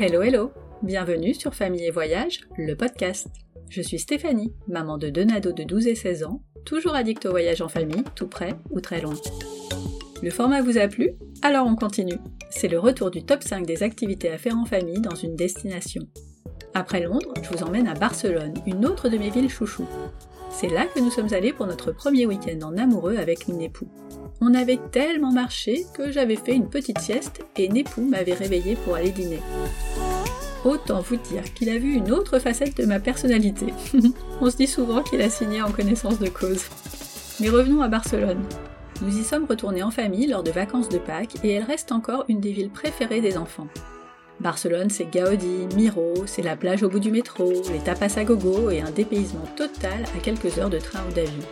Hello hello Bienvenue sur Famille et Voyage, le podcast. Je suis Stéphanie, maman de deux nados de 12 et 16 ans, toujours addict au voyage en famille, tout près ou très loin. Le format vous a plu? Alors on continue. C'est le retour du top 5 des activités à faire en famille dans une destination. Après Londres, je vous emmène à Barcelone, une autre de mes villes chouchou. C'est là que nous sommes allés pour notre premier week-end en amoureux avec mon époux. On avait tellement marché que j'avais fait une petite sieste et Népou m'avait réveillé pour aller dîner. Autant vous dire qu'il a vu une autre facette de ma personnalité. On se dit souvent qu'il a signé en connaissance de cause. Mais revenons à Barcelone. Nous y sommes retournés en famille lors de vacances de Pâques et elle reste encore une des villes préférées des enfants. Barcelone, c'est Gaudi, Miro, c'est la plage au bout du métro, les tapas à gogo et un dépaysement total à quelques heures de train ou d'avion.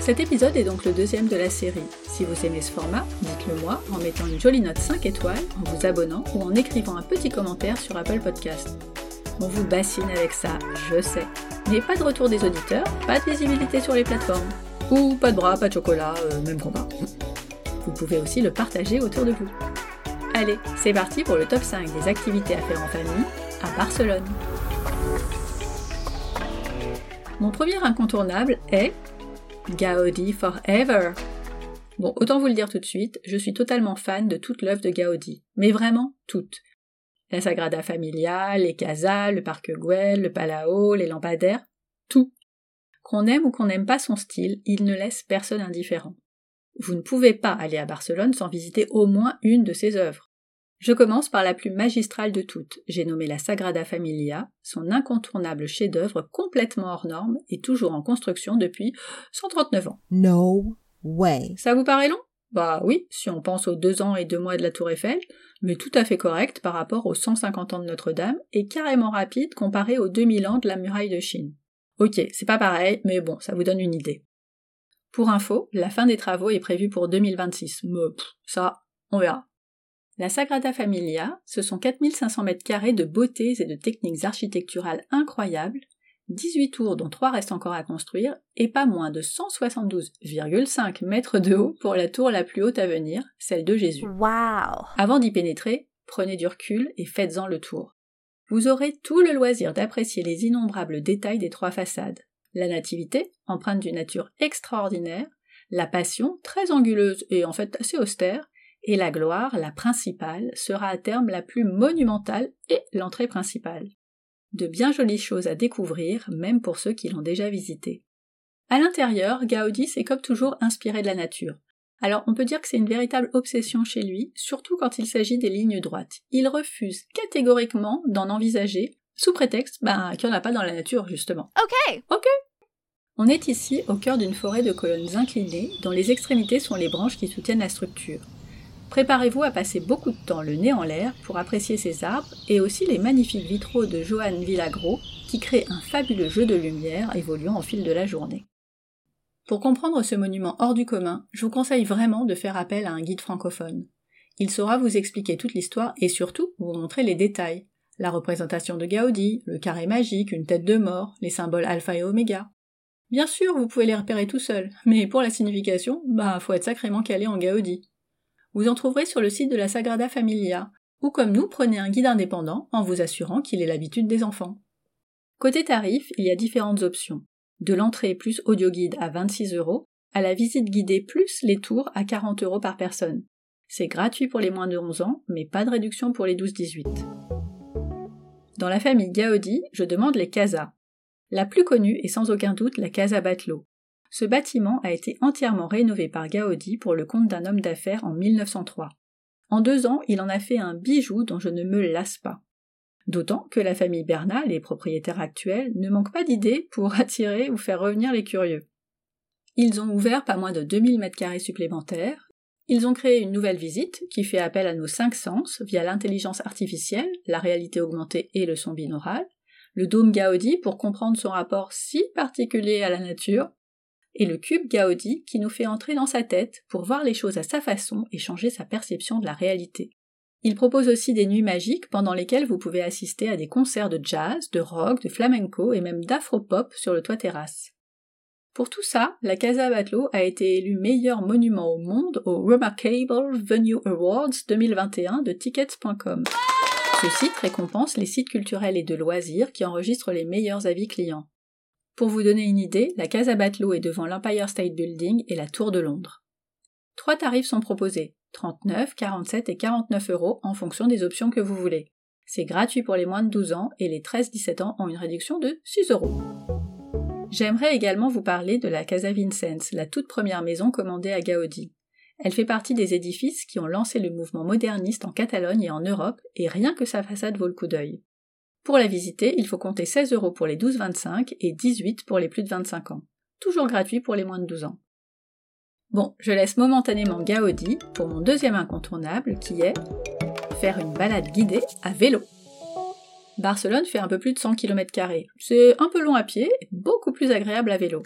Cet épisode est donc le deuxième de la série. Si vous aimez ce format, dites-le moi en mettant une jolie note 5 étoiles, en vous abonnant ou en écrivant un petit commentaire sur Apple Podcast. On vous bassine avec ça, je sais. Mais pas de retour des auditeurs, pas de visibilité sur les plateformes. Ou pas de bras, pas de chocolat, euh, même combat. Vous pouvez aussi le partager autour de vous. Allez, c'est parti pour le top 5 des activités à faire en famille à Barcelone. Mon premier incontournable est Gaudi Forever. Bon, autant vous le dire tout de suite, je suis totalement fan de toute l'œuvre de Gaudi, mais vraiment toute. La Sagrada Familia, les Casas, le Parc Güell, le Palau, les lampadaires, tout. Qu'on aime ou qu'on n'aime pas son style, il ne laisse personne indifférent. Vous ne pouvez pas aller à Barcelone sans visiter au moins une de ses œuvres. Je commence par la plus magistrale de toutes. J'ai nommé la Sagrada Familia, son incontournable chef-d'œuvre complètement hors norme et toujours en construction depuis 139 ans. No way. Ça vous paraît long? Bah oui, si on pense aux deux ans et deux mois de la Tour Eiffel, mais tout à fait correct par rapport aux 150 ans de Notre-Dame et carrément rapide comparé aux 2000 ans de la muraille de Chine. Ok, c'est pas pareil, mais bon, ça vous donne une idée. Pour info, la fin des travaux est prévue pour 2026, mais ça, on verra. La Sagrada Familia, ce sont 4500 mètres carrés de beautés et de techniques architecturales incroyables, 18 tours dont 3 restent encore à construire, et pas moins de 172,5 mètres de haut pour la tour la plus haute à venir, celle de Jésus. Wow. Avant d'y pénétrer, prenez du recul et faites-en le tour. Vous aurez tout le loisir d'apprécier les innombrables détails des trois façades. La nativité, empreinte d'une nature extraordinaire, la passion, très anguleuse et en fait assez austère, et la gloire, la principale, sera à terme la plus monumentale et l'entrée principale. De bien jolies choses à découvrir, même pour ceux qui l'ont déjà visité. À l'intérieur, Gaudi s'est comme toujours inspiré de la nature. Alors on peut dire que c'est une véritable obsession chez lui, surtout quand il s'agit des lignes droites. Il refuse catégoriquement d'en envisager, sous prétexte ben, qu'il n'y en a pas dans la nature, justement. Ok. Ok. On est ici au cœur d'une forêt de colonnes inclinées, dont les extrémités sont les branches qui soutiennent la structure. Préparez-vous à passer beaucoup de temps le nez en l'air pour apprécier ces arbres et aussi les magnifiques vitraux de Johan Villagro qui créent un fabuleux jeu de lumière évoluant au fil de la journée. Pour comprendre ce monument hors du commun, je vous conseille vraiment de faire appel à un guide francophone. Il saura vous expliquer toute l'histoire et surtout vous montrer les détails. La représentation de Gaudi, le carré magique, une tête de mort, les symboles alpha et oméga. Bien sûr, vous pouvez les repérer tout seul, mais pour la signification, bah, faut être sacrément calé en Gaudi. Vous en trouverez sur le site de la Sagrada Familia, ou comme nous, prenez un guide indépendant en vous assurant qu'il ait l'habitude des enfants. Côté tarif, il y a différentes options. De l'entrée plus audio guide à 26 euros, à la visite guidée plus les tours à 40 euros par personne. C'est gratuit pour les moins de 11 ans, mais pas de réduction pour les 12-18. Dans la famille Gaudi, je demande les casas. La plus connue est sans aucun doute la Casa Batlló, ce bâtiment a été entièrement rénové par Gaudi pour le compte d'un homme d'affaires en 1903. En deux ans, il en a fait un bijou dont je ne me lasse pas. D'autant que la famille Bernal, les propriétaires actuels, ne manquent pas d'idées pour attirer ou faire revenir les curieux. Ils ont ouvert pas moins de 2000 mètres carrés supplémentaires. Ils ont créé une nouvelle visite qui fait appel à nos cinq sens via l'intelligence artificielle, la réalité augmentée et le son binaural, le dôme Gaudi pour comprendre son rapport si particulier à la nature, et le cube Gaudi qui nous fait entrer dans sa tête pour voir les choses à sa façon et changer sa perception de la réalité. Il propose aussi des nuits magiques pendant lesquelles vous pouvez assister à des concerts de jazz, de rock, de flamenco et même d'afro-pop sur le toit terrasse. Pour tout ça, la Casa Batlló a été élue meilleur monument au monde au Remarkable Venue Awards 2021 de tickets.com. Ce site récompense les sites culturels et de loisirs qui enregistrent les meilleurs avis clients. Pour vous donner une idée, la Casa Batlló est devant l'Empire State Building et la Tour de Londres. Trois tarifs sont proposés 39, 47 et 49 euros en fonction des options que vous voulez. C'est gratuit pour les moins de 12 ans et les 13-17 ans ont une réduction de 6 euros. J'aimerais également vous parler de la Casa Vicens, la toute première maison commandée à Gaudi. Elle fait partie des édifices qui ont lancé le mouvement moderniste en Catalogne et en Europe, et rien que sa façade vaut le coup d'œil. Pour la visiter, il faut compter 16 euros pour les 12-25 et 18 pour les plus de 25 ans. Toujours gratuit pour les moins de 12 ans. Bon, je laisse momentanément Gaudi pour mon deuxième incontournable qui est faire une balade guidée à vélo. Barcelone fait un peu plus de 100 km. C'est un peu long à pied beaucoup plus agréable à vélo.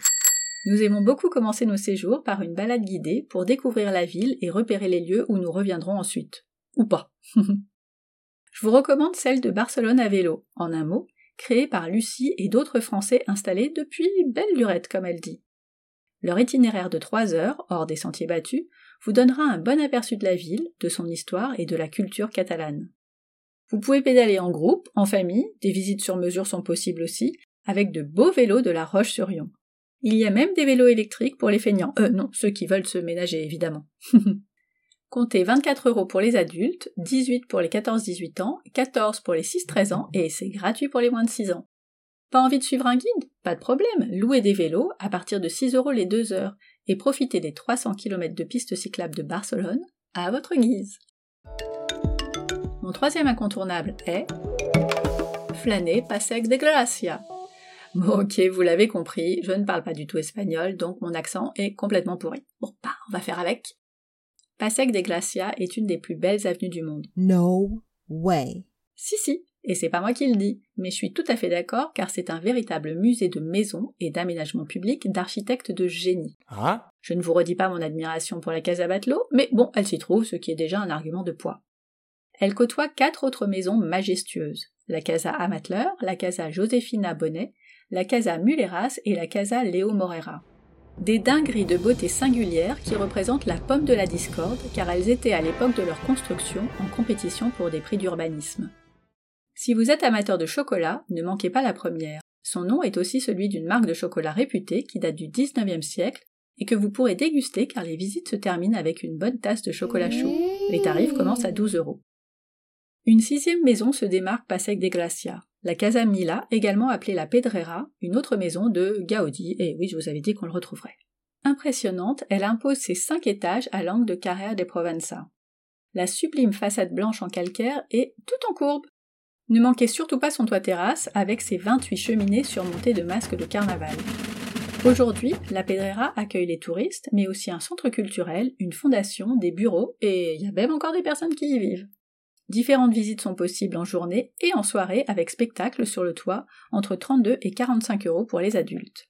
Nous aimons beaucoup commencer nos séjours par une balade guidée pour découvrir la ville et repérer les lieux où nous reviendrons ensuite. Ou pas. Je vous recommande celle de Barcelone à vélo, en un mot, créée par Lucie et d'autres Français installés depuis belle lurette, comme elle dit. Leur itinéraire de trois heures, hors des sentiers battus, vous donnera un bon aperçu de la ville, de son histoire et de la culture catalane. Vous pouvez pédaler en groupe, en famille, des visites sur mesure sont possibles aussi, avec de beaux vélos de la Roche-sur-Yon. Il y a même des vélos électriques pour les feignants. Euh, non, ceux qui veulent se ménager, évidemment. Comptez 24 euros pour les adultes, 18 pour les 14-18 ans, 14 pour les 6-13 ans, et c'est gratuit pour les moins de 6 ans. Pas envie de suivre un guide? Pas de problème, louez des vélos à partir de 6 euros les 2 heures, et profitez des 300 km de pistes cyclables de Barcelone à votre guise. Mon troisième incontournable est flâner Pasec de Gracia. Bon, ok, vous l'avez compris, je ne parle pas du tout espagnol, donc mon accent est complètement pourri. Bon, bah, on va faire avec. Pasec de Gracia est une des plus belles avenues du monde. No way. Si, si, et c'est pas moi qui le dis, mais je suis tout à fait d'accord car c'est un véritable musée de maisons et d'aménagement public d'architectes de génie. Ah? Je ne vous redis pas mon admiration pour la Casa Batlló, mais bon, elle s'y trouve, ce qui est déjà un argument de poids. Elle côtoie quatre autres maisons majestueuses la Casa Amatler, la Casa Josefina Bonnet, la Casa Mulleras et la Casa Leo Morera. Des dingueries de beauté singulière qui représentent la pomme de la discorde car elles étaient à l'époque de leur construction en compétition pour des prix d'urbanisme. Si vous êtes amateur de chocolat, ne manquez pas la première. Son nom est aussi celui d'une marque de chocolat réputée qui date du 19e siècle et que vous pourrez déguster car les visites se terminent avec une bonne tasse de chocolat chaud. Les tarifs commencent à 12 euros. Une sixième maison se démarque Pasec de Gracia, la Casa Mila, également appelée la Pedrera, une autre maison de Gaudi, et oui, je vous avais dit qu'on le retrouverait. Impressionnante, elle impose ses cinq étages à l'angle de Carrère de Provenza. La sublime façade blanche en calcaire est tout en courbe. Ne manquez surtout pas son toit terrasse avec ses 28 cheminées surmontées de masques de carnaval. Aujourd'hui, la Pedrera accueille les touristes, mais aussi un centre culturel, une fondation, des bureaux, et il y a même encore des personnes qui y vivent. Différentes visites sont possibles en journée et en soirée avec spectacle sur le toit, entre 32 et 45 euros pour les adultes.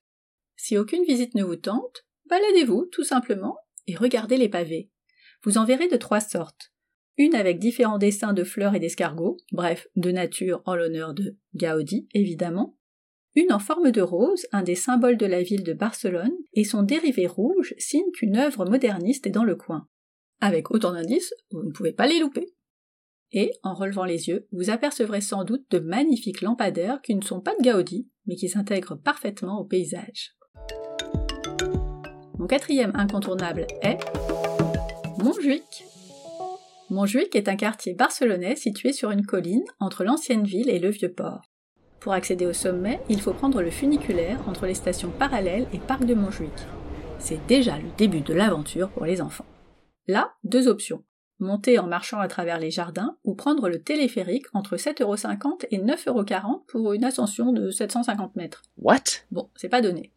Si aucune visite ne vous tente, baladez-vous tout simplement et regardez les pavés. Vous en verrez de trois sortes. Une avec différents dessins de fleurs et d'escargots, bref, de nature en l'honneur de Gaudi, évidemment. Une en forme de rose, un des symboles de la ville de Barcelone, et son dérivé rouge signe qu'une œuvre moderniste est dans le coin. Avec autant d'indices, vous ne pouvez pas les louper et, en relevant les yeux, vous apercevrez sans doute de magnifiques lampadaires qui ne sont pas de Gaudi, mais qui s'intègrent parfaitement au paysage. Mon quatrième incontournable est Montjuic. Montjuic est un quartier barcelonais situé sur une colline entre l'ancienne ville et le vieux port. Pour accéder au sommet, il faut prendre le funiculaire entre les stations parallèles et Parc de Montjuic. C'est déjà le début de l'aventure pour les enfants. Là, deux options monter en marchant à travers les jardins ou prendre le téléphérique entre 7,50€ et 9,40€ pour une ascension de 750 mètres. What? Bon, c'est pas donné.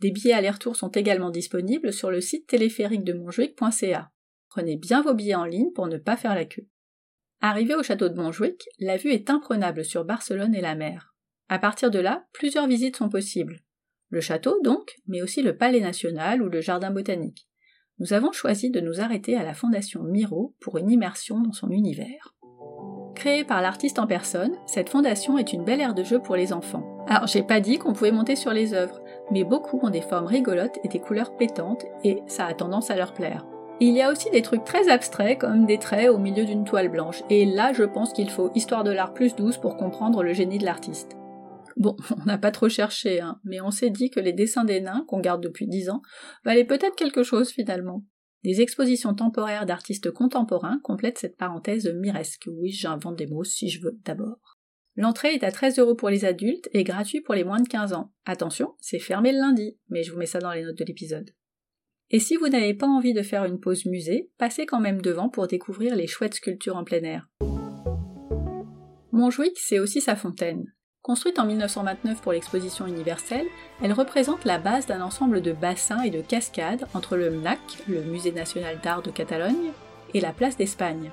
Des billets aller-retour sont également disponibles sur le site téléphérique de Montjuic.ca. Prenez bien vos billets en ligne pour ne pas faire la queue. Arrivé au château de Montjuic, la vue est imprenable sur Barcelone et la mer. À partir de là, plusieurs visites sont possibles. Le château donc, mais aussi le palais national ou le jardin botanique nous avons choisi de nous arrêter à la Fondation Miro pour une immersion dans son univers. Créée par l'artiste en personne, cette fondation est une belle aire de jeu pour les enfants. Alors, j'ai pas dit qu'on pouvait monter sur les œuvres, mais beaucoup ont des formes rigolotes et des couleurs pétantes, et ça a tendance à leur plaire. Il y a aussi des trucs très abstraits comme des traits au milieu d'une toile blanche, et là je pense qu'il faut histoire de l'art plus douce pour comprendre le génie de l'artiste. Bon, on n'a pas trop cherché, hein, mais on s'est dit que les dessins des nains, qu'on garde depuis dix ans, valaient peut-être quelque chose finalement. Des expositions temporaires d'artistes contemporains complètent cette parenthèse miresque. Oui, j'invente des mots si je veux d'abord. L'entrée est à 13 euros pour les adultes et gratuit pour les moins de 15 ans. Attention, c'est fermé le lundi, mais je vous mets ça dans les notes de l'épisode. Et si vous n'avez pas envie de faire une pause musée, passez quand même devant pour découvrir les chouettes sculptures en plein air. Montjuic, c'est aussi sa fontaine. Construite en 1929 pour l'exposition universelle, elle représente la base d'un ensemble de bassins et de cascades entre le MNAC, le Musée national d'art de Catalogne, et la place d'Espagne.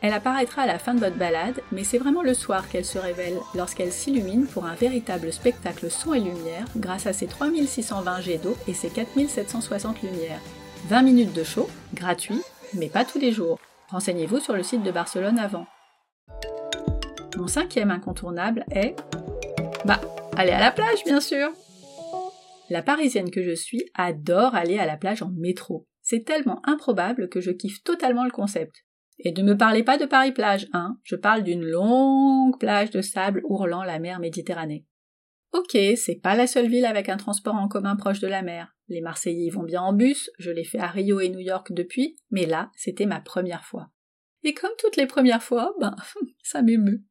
Elle apparaîtra à la fin de votre balade, mais c'est vraiment le soir qu'elle se révèle lorsqu'elle s'illumine pour un véritable spectacle son et lumière grâce à ses 3620 jets d'eau et ses 4760 lumières. 20 minutes de show, gratuit, mais pas tous les jours. Renseignez-vous sur le site de Barcelone avant. Mon cinquième incontournable est... Bah, aller à la plage, bien sûr La parisienne que je suis adore aller à la plage en métro. C'est tellement improbable que je kiffe totalement le concept. Et ne me parlez pas de Paris-Plage, hein, je parle d'une longue plage de sable ourlant la mer Méditerranée. Ok, c'est pas la seule ville avec un transport en commun proche de la mer. Les Marseillais y vont bien en bus, je l'ai fait à Rio et New York depuis, mais là, c'était ma première fois. Et comme toutes les premières fois, ben, ça m'émeut.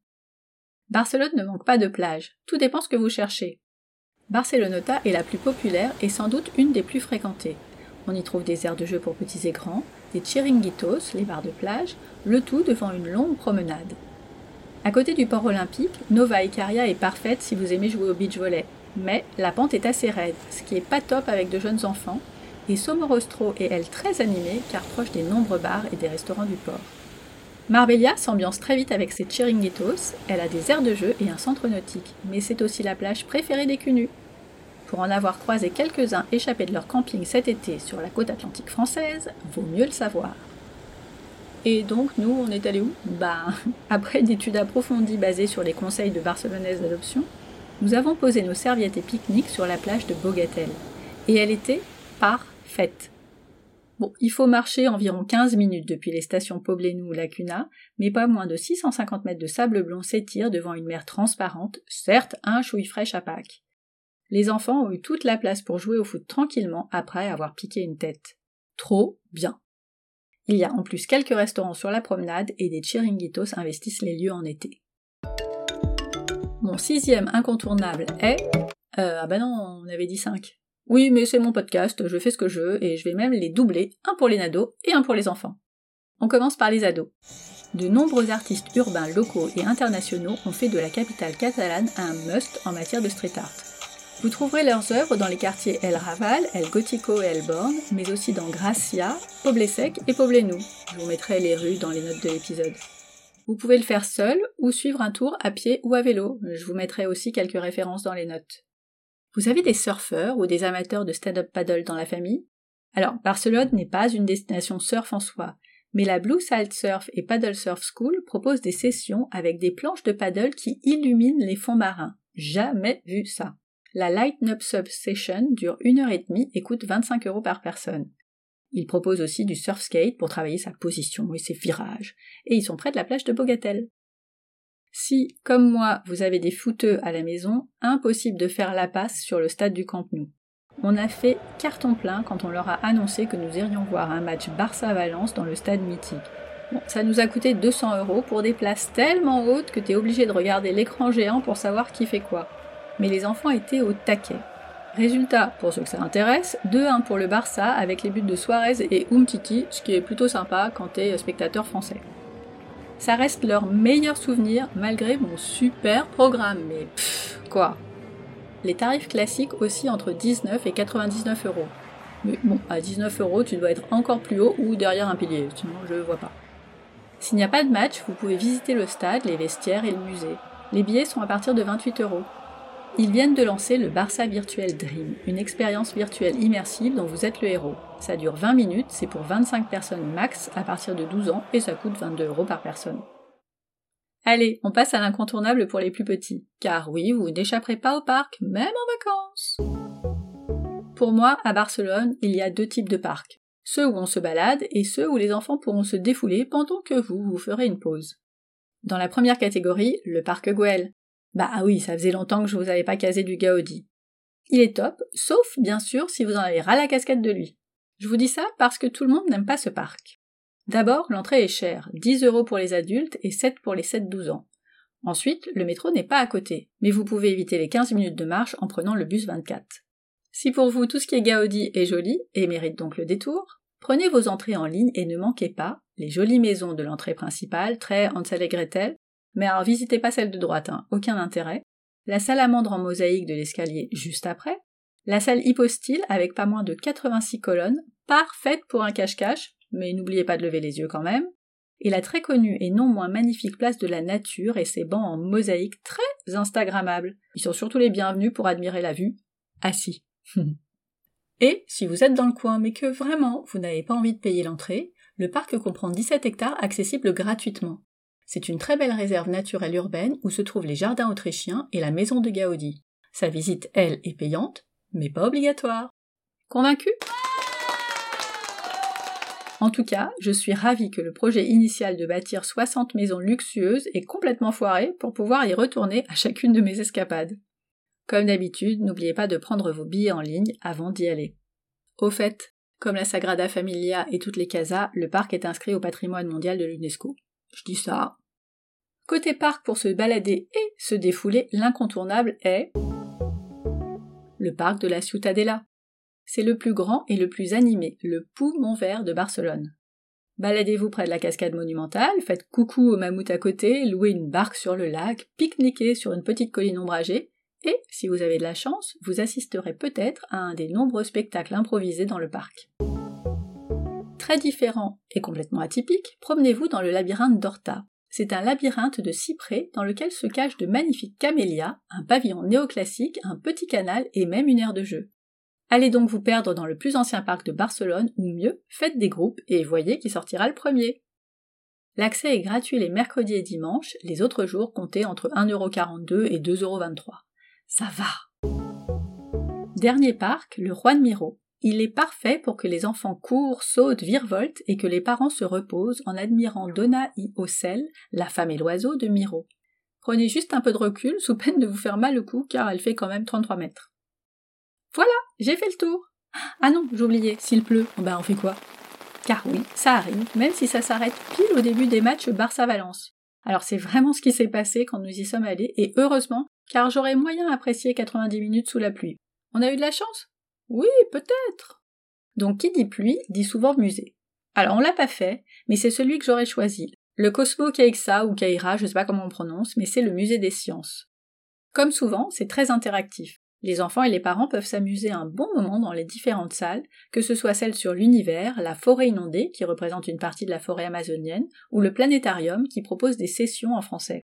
Barcelone ne manque pas de plage, tout dépend ce que vous cherchez. Barceloneta est la plus populaire et sans doute une des plus fréquentées. On y trouve des aires de jeu pour petits et grands, des chiringuitos, les bars de plage, le tout devant une longue promenade. À côté du port olympique, Nova Icaria est parfaite si vous aimez jouer au beach volley, mais la pente est assez raide, ce qui est pas top avec de jeunes enfants, et Somorostro est elle très animée car proche des nombreux bars et des restaurants du port. Marbella s'ambiance très vite avec ses chiringuitos, elle a des aires de jeu et un centre nautique, mais c'est aussi la plage préférée des cunus. Pour en avoir croisé quelques-uns échappés de leur camping cet été sur la côte atlantique française, vaut mieux le savoir. Et donc, nous, on est allé où? Bah, après une étude approfondie basée sur les conseils de Barcelonaise d'adoption, nous avons posé nos serviettes et pique-niques sur la plage de Bogatel. Et elle était parfaite. Bon, il faut marcher environ 15 minutes depuis les stations Poblenou ou Lacuna, mais pas moins de 650 mètres de sable blond s'étirent devant une mer transparente, certes un chouille fraîche à Pâques. Les enfants ont eu toute la place pour jouer au foot tranquillement après avoir piqué une tête. Trop bien. Il y a en plus quelques restaurants sur la promenade et des chiringuitos investissent les lieux en été. Mon sixième incontournable est... Euh, ah bah non, on avait dit cinq. Oui, mais c'est mon podcast, je fais ce que je veux et je vais même les doubler, un pour les nados et un pour les enfants. On commence par les ados. De nombreux artistes urbains locaux et internationaux ont fait de la capitale catalane un must en matière de street art. Vous trouverez leurs œuvres dans les quartiers El Raval, El Gótico et El Born, mais aussi dans Gracia, Poblesec et Poblenou. Je vous mettrai les rues dans les notes de l'épisode. Vous pouvez le faire seul ou suivre un tour à pied ou à vélo. Je vous mettrai aussi quelques références dans les notes. Vous avez des surfeurs ou des amateurs de stand-up paddle dans la famille? Alors, Barcelone n'est pas une destination surf en soi, mais la Blue Salt Surf et Paddle Surf School propose des sessions avec des planches de paddle qui illuminent les fonds marins. Jamais vu ça. La Lighten Up Sub Session dure une heure et demie et coûte 25 euros par personne. Ils proposent aussi du surf skate pour travailler sa position et ses virages, et ils sont près de la plage de Bogatel. Si, comme moi, vous avez des fouteux à la maison, impossible de faire la passe sur le stade du Camp Nou. On a fait carton plein quand on leur a annoncé que nous irions voir un match Barça-Valence dans le stade mythique. Bon, ça nous a coûté 200 euros pour des places tellement hautes que t'es obligé de regarder l'écran géant pour savoir qui fait quoi mais les enfants étaient au taquet. Résultat, pour ceux que ça intéresse, 2-1 pour le Barça avec les buts de Suarez et Umtiti, ce qui est plutôt sympa quand t'es spectateur français. Ça reste leur meilleur souvenir malgré mon super programme, mais pfff, quoi. Les tarifs classiques aussi entre 19 et 99 euros. Mais bon, à 19 euros, tu dois être encore plus haut ou derrière un pilier, sinon je vois pas. S'il n'y a pas de match, vous pouvez visiter le stade, les vestiaires et le musée. Les billets sont à partir de 28 euros. Ils viennent de lancer le Barça Virtual Dream, une expérience virtuelle immersive dont vous êtes le héros. Ça dure 20 minutes, c'est pour 25 personnes max à partir de 12 ans et ça coûte 22 euros par personne. Allez, on passe à l'incontournable pour les plus petits. Car oui, vous n'échapperez pas au parc, même en vacances. Pour moi, à Barcelone, il y a deux types de parcs. ceux où on se balade et ceux où les enfants pourront se défouler pendant que vous vous ferez une pause. Dans la première catégorie, le parc Güell. Bah ah oui, ça faisait longtemps que je vous avais pas casé du Gaudi. Il est top, sauf bien sûr si vous en avez ras la casquette de lui. Je vous dis ça parce que tout le monde n'aime pas ce parc. D'abord, l'entrée est chère, 10 euros pour les adultes et 7 pour les 7-12 ans. Ensuite, le métro n'est pas à côté, mais vous pouvez éviter les 15 minutes de marche en prenant le bus 24. Si pour vous tout ce qui est Gaudi est joli et mérite donc le détour, prenez vos entrées en ligne et ne manquez pas les jolies maisons de l'entrée principale, très Hansel et Gretel, mais alors visitez pas celle de droite, hein, aucun intérêt, la salamandre en mosaïque de l'escalier juste après, la salle hypostyle avec pas moins de 86 colonnes, parfaite pour un cache-cache, mais n'oubliez pas de lever les yeux quand même, et la très connue et non moins magnifique place de la nature et ses bancs en mosaïque très instagrammables. Ils sont surtout les bienvenus pour admirer la vue, assis. et si vous êtes dans le coin mais que vraiment vous n'avez pas envie de payer l'entrée, le parc comprend 17 hectares accessibles gratuitement. C'est une très belle réserve naturelle urbaine où se trouvent les jardins autrichiens et la maison de Gaudi. Sa visite, elle, est payante, mais pas obligatoire. Convaincu En tout cas, je suis ravie que le projet initial de bâtir 60 maisons luxueuses est complètement foiré pour pouvoir y retourner à chacune de mes escapades. Comme d'habitude, n'oubliez pas de prendre vos billets en ligne avant d'y aller. Au fait, comme la Sagrada Familia et toutes les casas, le parc est inscrit au patrimoine mondial de l'UNESCO. Je dis ça. Côté parc pour se balader et se défouler, l'incontournable est le parc de la Ciutadella. C'est le plus grand et le plus animé, le poumon vert de Barcelone. Baladez-vous près de la cascade monumentale, faites coucou au mammouth à côté, louez une barque sur le lac, pique-niquez sur une petite colline ombragée, et, si vous avez de la chance, vous assisterez peut-être à un des nombreux spectacles improvisés dans le parc. Très différent et complètement atypique, promenez-vous dans le labyrinthe d'Horta. C'est un labyrinthe de cyprès dans lequel se cachent de magnifiques camélias, un pavillon néoclassique, un petit canal et même une aire de jeu. Allez donc vous perdre dans le plus ancien parc de Barcelone, ou mieux, faites des groupes et voyez qui sortira le premier. L'accès est gratuit les mercredis et dimanches, les autres jours comptez entre 1,42€ et 2,23€. Ça va. Dernier parc, le de Miro. Il est parfait pour que les enfants courent, sautent, virevoltent et que les parents se reposent en admirant Donna i Ocel, la femme et l'oiseau de Miro. Prenez juste un peu de recul sous peine de vous faire mal au cou car elle fait quand même 33 mètres. Voilà, j'ai fait le tour. Ah non, j'oubliais, s'il pleut, ben on fait quoi? Car oui, ça arrive, même si ça s'arrête pile au début des matchs Barça-Valence. Alors c'est vraiment ce qui s'est passé quand nous y sommes allés, et heureusement, car j'aurais moyen apprécié 90 minutes sous la pluie. On a eu de la chance? Oui, peut-être. Donc qui dit pluie dit souvent musée. Alors on l'a pas fait, mais c'est celui que j'aurais choisi. Le Cosmo Keixa ou Kaira, je sais pas comment on prononce, mais c'est le musée des sciences. Comme souvent, c'est très interactif. Les enfants et les parents peuvent s'amuser un bon moment dans les différentes salles, que ce soit celle sur l'univers, la forêt inondée, qui représente une partie de la forêt amazonienne, ou le planétarium, qui propose des sessions en français.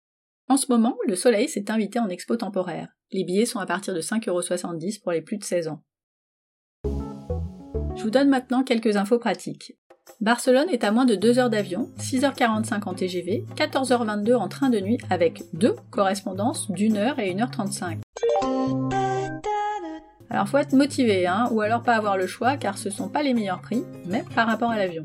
En ce moment, le Soleil s'est invité en expo temporaire. Les billets sont à partir de 5,70€ pour les plus de 16 ans. Je vous donne maintenant quelques infos pratiques. Barcelone est à moins de 2 heures d'avion, 6h45 en TGV, 14h22 en train de nuit avec deux correspondances d'une heure et 1h35. Alors faut être motivé, hein, ou alors pas avoir le choix car ce sont pas les meilleurs prix, même par rapport à l'avion.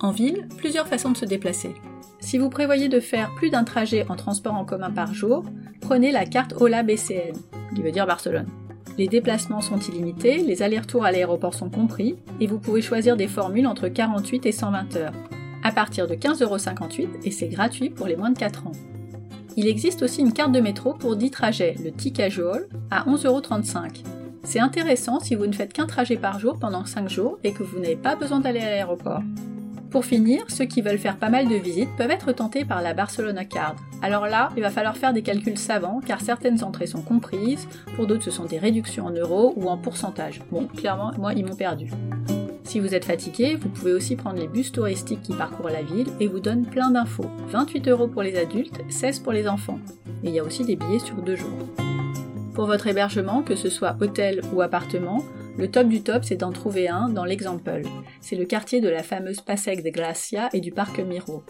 En ville, plusieurs façons de se déplacer. Si vous prévoyez de faire plus d'un trajet en transport en commun par jour, prenez la carte OLA BCN, qui veut dire Barcelone. Les déplacements sont illimités, les allers-retours à l'aéroport sont compris, et vous pouvez choisir des formules entre 48 et 120 heures, à partir de 15,58€ et c'est gratuit pour les moins de 4 ans. Il existe aussi une carte de métro pour 10 trajets, le T-Casual, à 11,35€. C'est intéressant si vous ne faites qu'un trajet par jour pendant 5 jours et que vous n'avez pas besoin d'aller à l'aéroport. Pour finir, ceux qui veulent faire pas mal de visites peuvent être tentés par la Barcelona Card. Alors là, il va falloir faire des calculs savants car certaines entrées sont comprises, pour d'autres ce sont des réductions en euros ou en pourcentage. Bon, clairement, moi ils m'ont perdu. Si vous êtes fatigué, vous pouvez aussi prendre les bus touristiques qui parcourent la ville et vous donnent plein d'infos. 28 euros pour les adultes, 16 pour les enfants. Et il y a aussi des billets sur deux jours. Pour votre hébergement, que ce soit hôtel ou appartement, le top du top, c'est d'en trouver un dans l'Exemple. C'est le quartier de la fameuse Pasec de Gracia et du parc Miro.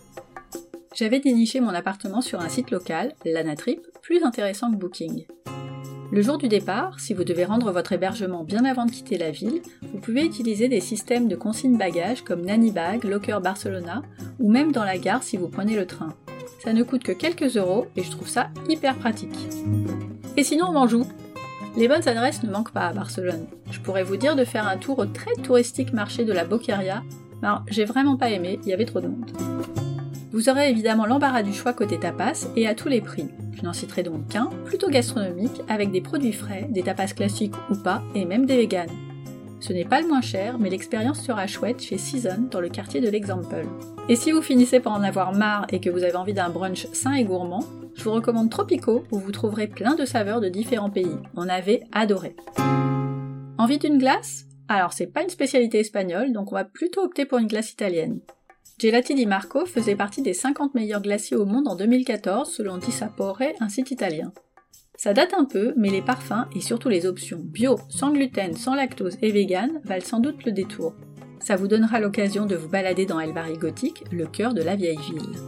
J'avais déniché mon appartement sur un site local, l'Anatrip, plus intéressant que Booking. Le jour du départ, si vous devez rendre votre hébergement bien avant de quitter la ville, vous pouvez utiliser des systèmes de consigne bagages comme Bag, Locker Barcelona ou même dans la gare si vous prenez le train. Ça ne coûte que quelques euros et je trouve ça hyper pratique. Et sinon, on mange où Les bonnes adresses ne manquent pas à Barcelone. Je pourrais vous dire de faire un tour au très touristique marché de la Boqueria, mais j'ai vraiment pas aimé, il y avait trop de monde. Vous aurez évidemment l'embarras du choix côté tapas et à tous les prix. Je n'en citerai donc qu'un, plutôt gastronomique, avec des produits frais, des tapas classiques ou pas, et même des véganes. Ce n'est pas le moins cher, mais l'expérience sera chouette chez Season dans le quartier de l'Example. Et si vous finissez par en avoir marre et que vous avez envie d'un brunch sain et gourmand, je vous recommande Tropico où vous trouverez plein de saveurs de différents pays. On avait adoré. Envie d'une glace? Alors c'est pas une spécialité espagnole, donc on va plutôt opter pour une glace italienne. Gelati di Marco faisait partie des 50 meilleurs glaciers au monde en 2014 selon Dissapore, un site italien. Ça date un peu, mais les parfums et surtout les options bio, sans gluten, sans lactose et vegan valent sans doute le détour. Ça vous donnera l'occasion de vous balader dans El Barri Gothique, le cœur de la vieille ville.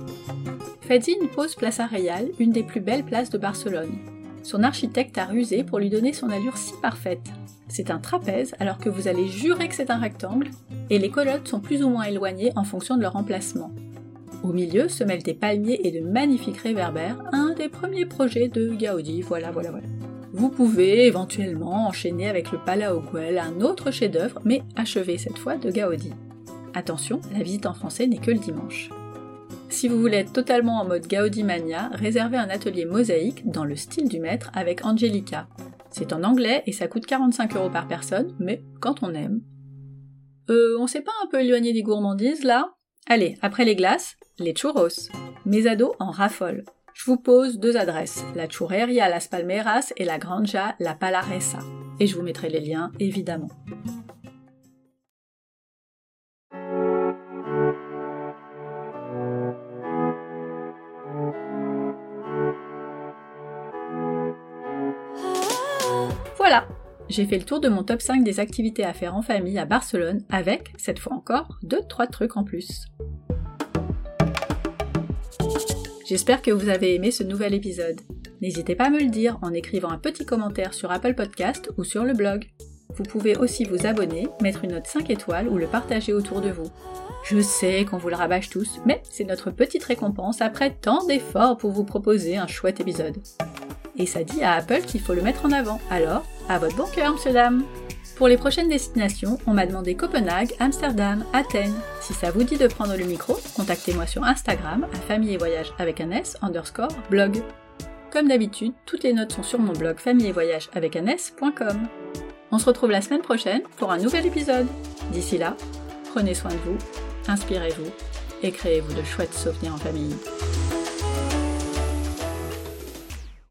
Faites-y une pause Plaza Real, une des plus belles places de Barcelone. Son architecte a rusé pour lui donner son allure si parfaite. C'est un trapèze alors que vous allez jurer que c'est un rectangle, et les colonnes sont plus ou moins éloignées en fonction de leur emplacement. Au milieu se mêlent des palmiers et de magnifiques réverbères, un des premiers projets de Gaudi, voilà, voilà, voilà. Vous pouvez éventuellement enchaîner avec le Palau Güell, un autre chef-d'œuvre, mais achevé cette fois de Gaudi. Attention, la visite en français n'est que le dimanche. Si vous voulez être totalement en mode Gaudi Mania, réservez un atelier mosaïque dans le style du maître avec Angelica. C'est en anglais et ça coûte 45 euros par personne, mais quand on aime. Euh, on s'est pas un peu éloigné des gourmandises là? Allez, après les glaces, les churros. Mes ados en raffolent. Je vous pose deux adresses, la Churreria Las Palmeras et la Granja La Palaresa. Et je vous mettrai les liens, évidemment. Voilà, j'ai fait le tour de mon top 5 des activités à faire en famille à Barcelone avec, cette fois encore, 2-3 trucs en plus. J'espère que vous avez aimé ce nouvel épisode. N'hésitez pas à me le dire en écrivant un petit commentaire sur Apple Podcast ou sur le blog. Vous pouvez aussi vous abonner, mettre une note 5 étoiles ou le partager autour de vous. Je sais qu'on vous le rabâche tous, mais c'est notre petite récompense après tant d'efforts pour vous proposer un chouette épisode et ça dit à Apple qu'il faut le mettre en avant. Alors, à votre bon cœur, monsieur dame Pour les prochaines destinations, on m'a demandé Copenhague, Amsterdam, Athènes. Si ça vous dit de prendre le micro, contactez-moi sur Instagram à famille et voyage avec un S underscore blog. Comme d'habitude, toutes les notes sont sur mon blog famille et voyage avec un S.com. On se retrouve la semaine prochaine pour un nouvel épisode. D'ici là, prenez soin de vous, inspirez-vous et créez-vous de chouettes souvenirs en famille.